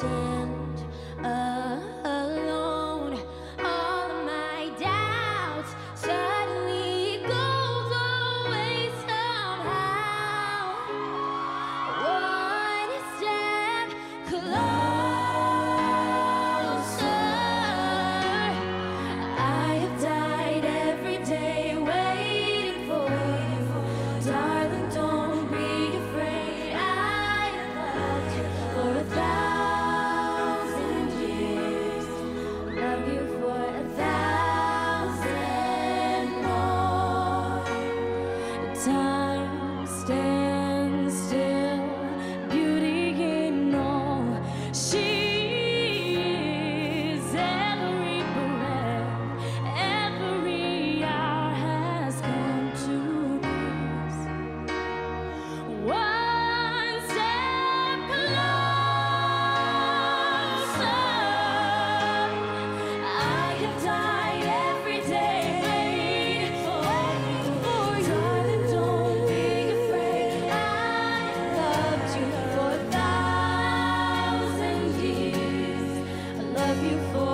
shine. time. for